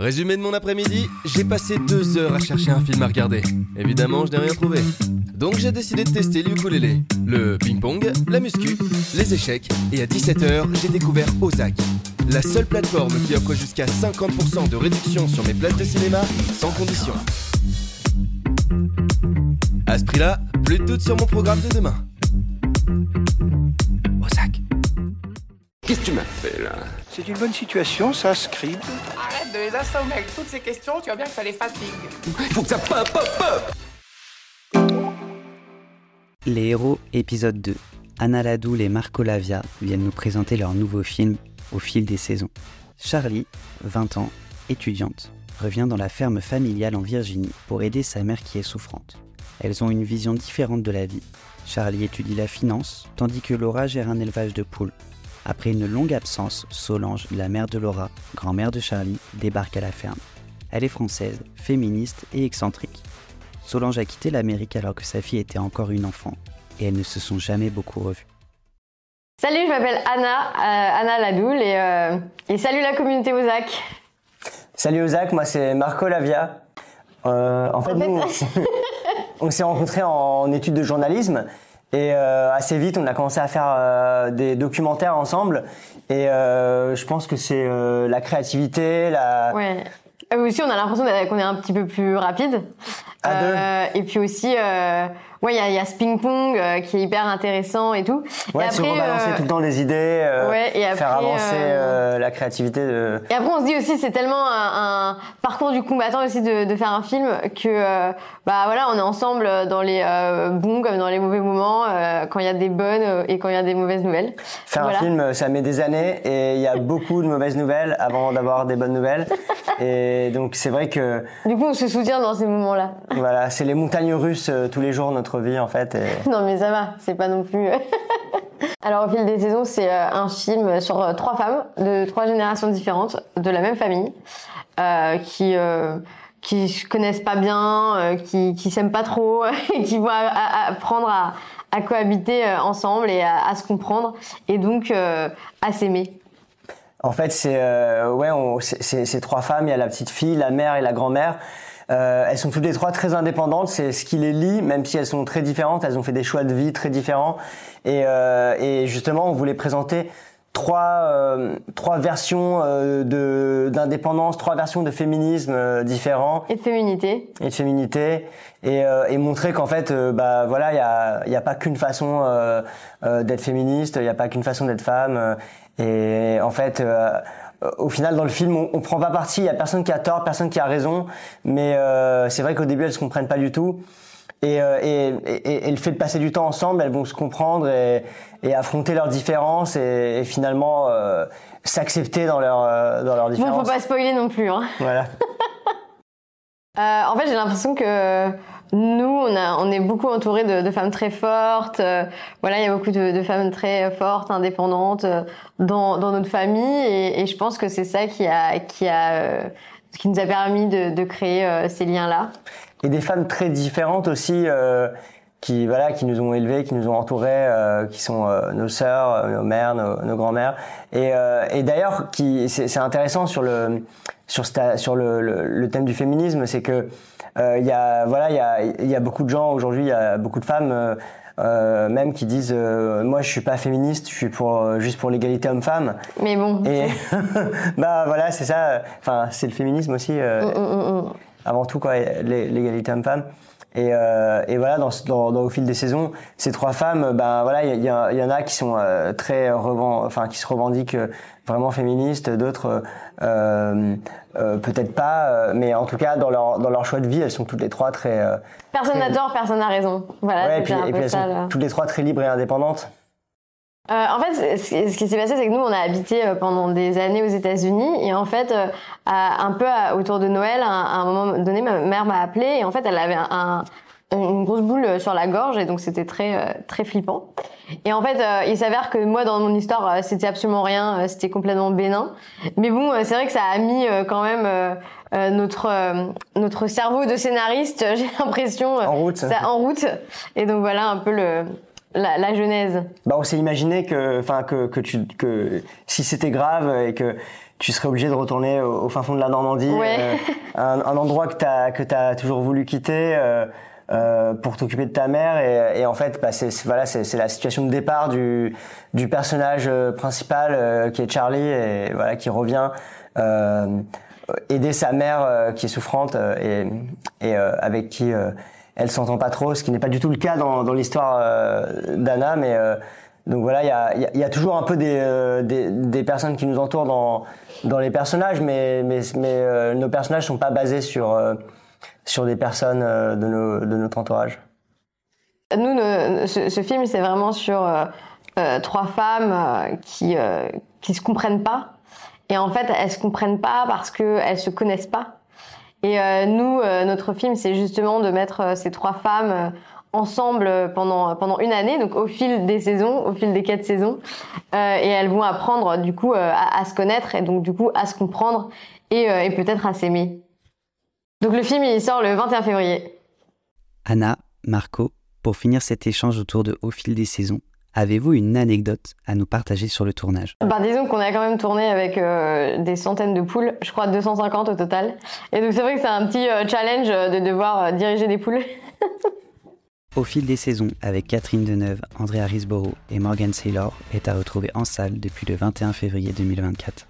Résumé de mon après-midi, j'ai passé deux heures à chercher un film à regarder. Évidemment, je n'ai rien trouvé. Donc j'ai décidé de tester le ukulélé, le ping-pong, la muscu, les échecs, et à 17h, j'ai découvert Ozak, la seule plateforme qui offre jusqu'à 50% de réduction sur mes places de cinéma, sans condition. À ce prix-là, plus de doute sur mon programme de demain. Ozak. Qu'est-ce que tu m'as fait là? C'est une bonne situation, ça, Scribe. De les assommer avec toutes ces questions, tu vois bien que ça les fatigue. Il faut que ça pop, pop, pop Les héros, épisode 2. Anna Ladoul et Marco Lavia viennent nous présenter leur nouveau film au fil des saisons. Charlie, 20 ans, étudiante, revient dans la ferme familiale en Virginie pour aider sa mère qui est souffrante. Elles ont une vision différente de la vie. Charlie étudie la finance, tandis que Laura gère un élevage de poules. Après une longue absence, Solange, la mère de Laura, grand-mère de Charlie, débarque à la ferme. Elle est française, féministe et excentrique. Solange a quitté l'Amérique alors que sa fille était encore une enfant, et elles ne se sont jamais beaucoup revues. Salut, je m'appelle Anna, euh, Anna Ladoul, et, euh, et salut la communauté Ozac. Salut Ozak, moi c'est Marco Lavia. Euh, en fait, En fait, nous, on s'est rencontrés en études de journalisme et euh, assez vite on a commencé à faire euh, des documentaires ensemble et euh, je pense que c'est euh, la créativité, la... Ouais. Euh, aussi, on a l'impression qu'on est un petit peu plus rapide. Euh, et puis aussi, euh, ouais, il y y a ce ping-pong euh, qui est hyper intéressant et tout. Ouais, et se rebalancer euh, tout le temps des idées, euh, ouais, et faire après, avancer euh, euh, la créativité de... Et après, on se dit aussi, c'est tellement un, un parcours du combattant aussi de, de faire un film que, bah voilà, on est ensemble dans les euh, bons comme dans les mauvais moments, euh, quand il y a des bonnes et quand il y a des mauvaises nouvelles. Faire Voilà. un film, ça met des années et il y a beaucoup de mauvaises nouvelles avant d'avoir des bonnes nouvelles. Et donc c'est vrai que Du coup, on se soutient dans ces moments-là. voilà, c'est les montagnes russes euh, tous les jours notre vie en fait. Et... Non, mais ça va, c'est pas non plus. Alors, au fil des saisons, c'est euh, un film sur euh, trois femmes de trois générations différentes de la même famille euh, qui euh, qui se connaissent pas bien, euh, qui qui s'aiment pas trop, et qui vont apprendre à, à cohabiter euh, ensemble et à, à se comprendre et donc euh, à s'aimer. En fait, c'est euh, ouais, c'est trois femmes. Il y a la petite fille, la mère et la grand-mère. Euh, elles sont toutes les trois très indépendantes. C'est ce qui les lie, même si elles sont très différentes. Elles ont fait des choix de vie très différents. Et, euh, et justement, on voulait présenter trois euh, trois versions euh, de d'indépendance, trois versions de féminisme euh, différents. Et de féminité. et de féminité. Et, euh, et montrer qu'en fait euh, bah voilà il y a il y a pas qu'une façon euh, euh, d'être féministe il y a pas qu'une façon d'être femme. Et en fait euh, au final dans le film on, on prend pas parti. Il y a personne qui a tort personne qui a raison. Mais euh, c'est vrai qu'au début elles se comprennent pas du tout et, euh, et, et, et le fait de passer du temps ensemble, elles vont se comprendre et, affronter leurs différences et, finalement euh, s'accepter dans leurs euh, dans leurs Bon, différences. faut pas spoiler non plus. Hein. Voilà. Euh, en fait, j'ai l'impression que nous, on, a, on est beaucoup entourés de, de femmes très fortes. Euh, voilà, il y a beaucoup de, de femmes très fortes, indépendantes euh, dans, dans notre famille, et, et je pense que c'est ça qui a, qui a, euh, qui nous a permis de, de créer ces liens-là. Et des femmes très différentes aussi euh, qui voilà qui nous ont élevés qui nous ont entourés euh, qui sont euh, nos sœurs euh, nos mères nos, nos grands-mères. Et, euh, et d'ailleurs qui c'est intéressant sur le sur sta- sur le, le, le thème du féminisme c'est que euh, il y a voilà il y a il y a beaucoup de gens aujourd'hui il y a beaucoup de femmes même qui disent euh, moi je suis pas féministe je suis pour juste pour l'égalité homme-femme. Mais bon, et bah voilà c'est ça. Enfin c'est le féminisme aussi euh, Mm, mm, mm. Avant tout quoi l'é- l'égalité homme-femme et, euh, et voilà dans, dans, dans- au fil des saisons ces trois femmes ben voilà il y, il y en a qui sont euh, très reven- enfin qui se revendiquent euh, vraiment féministes d'autres euh, euh, peut-être pas mais en tout cas dans leur dans leur choix de vie elles sont toutes les trois très euh, personne n'a tort, personne n'a raison. Voilà, ouais, et puis, un et peu puis elles ça. sont toutes les trois très libres et indépendantes Euh, en fait, ce qui s'est passé, c'est que nous, on a habité euh, pendant des années aux États-Unis, et en fait, euh, à- un peu à- autour de Noël, à, à un moment donné, ma mère m'a appelé, et en fait, elle avait un, un- une grosse boule euh, sur la gorge, et donc c'était très très flippant. Et en fait, euh, il s'avère que moi, dans mon histoire, c'était absolument rien, c'était complètement bénin. Mais bon, c'est vrai que ça a mis quand même euh, notre euh, notre cerveau de scénariste, j'ai l'impression, En route. ça en route. Et donc voilà un peu le la, la genèse. bah on s'est imaginé que enfin que que tu que si c'était grave et que tu serais obligé de retourner au, au fin fond de la Normandie, Ouais. euh, un, un endroit que t'as que t'as toujours voulu quitter. euh, euh, pour t'occuper de ta mère et, et en fait bah, c'est voilà c'est la situation de départ du du personnage euh, principal euh, qui est Charlie et voilà qui revient euh, aider sa mère euh, qui est souffrante euh, et et euh, avec qui euh, elle s'entend pas trop ce qui n'est pas du tout le cas dans l'histoire euh, d'Anna mais euh, donc voilà il y a, toujours un peu des, euh, personnes qui nous entourent dans les personnages mais euh, nos personnages sont pas basés sur des personnes de, notre entourage. Nous, ne- ce, film, c'est vraiment sur trois femmes qui qui se comprennent pas. Et en fait, elles se comprennent pas parce que elles se connaissent pas. Et euh, nous, euh, notre film, c'est justement de mettre euh, ces trois femmes ensemble pendant pendant une année, donc au fil des saisons, au fil des quatre saisons, et elles vont apprendre du coup à, se connaître et donc du coup à se comprendre et, et peut-être à s'aimer. Donc le film, il sort le 21 février. Anna, Marco, pour finir cet échange autour de Au fil des saisons, avez-vous une anecdote à nous partager sur le tournage? Bah, disons qu'on a quand même tourné avec euh, des centaines de poules, je crois 250 au total. Et donc c'est vrai que c'est un petit euh, challenge euh, de devoir euh, diriger des poules. Au fil des saisons, avec Catherine Deneuve, Andrea Risborough et Morgan Saylor, est à retrouver en salle depuis le 21 février 2024.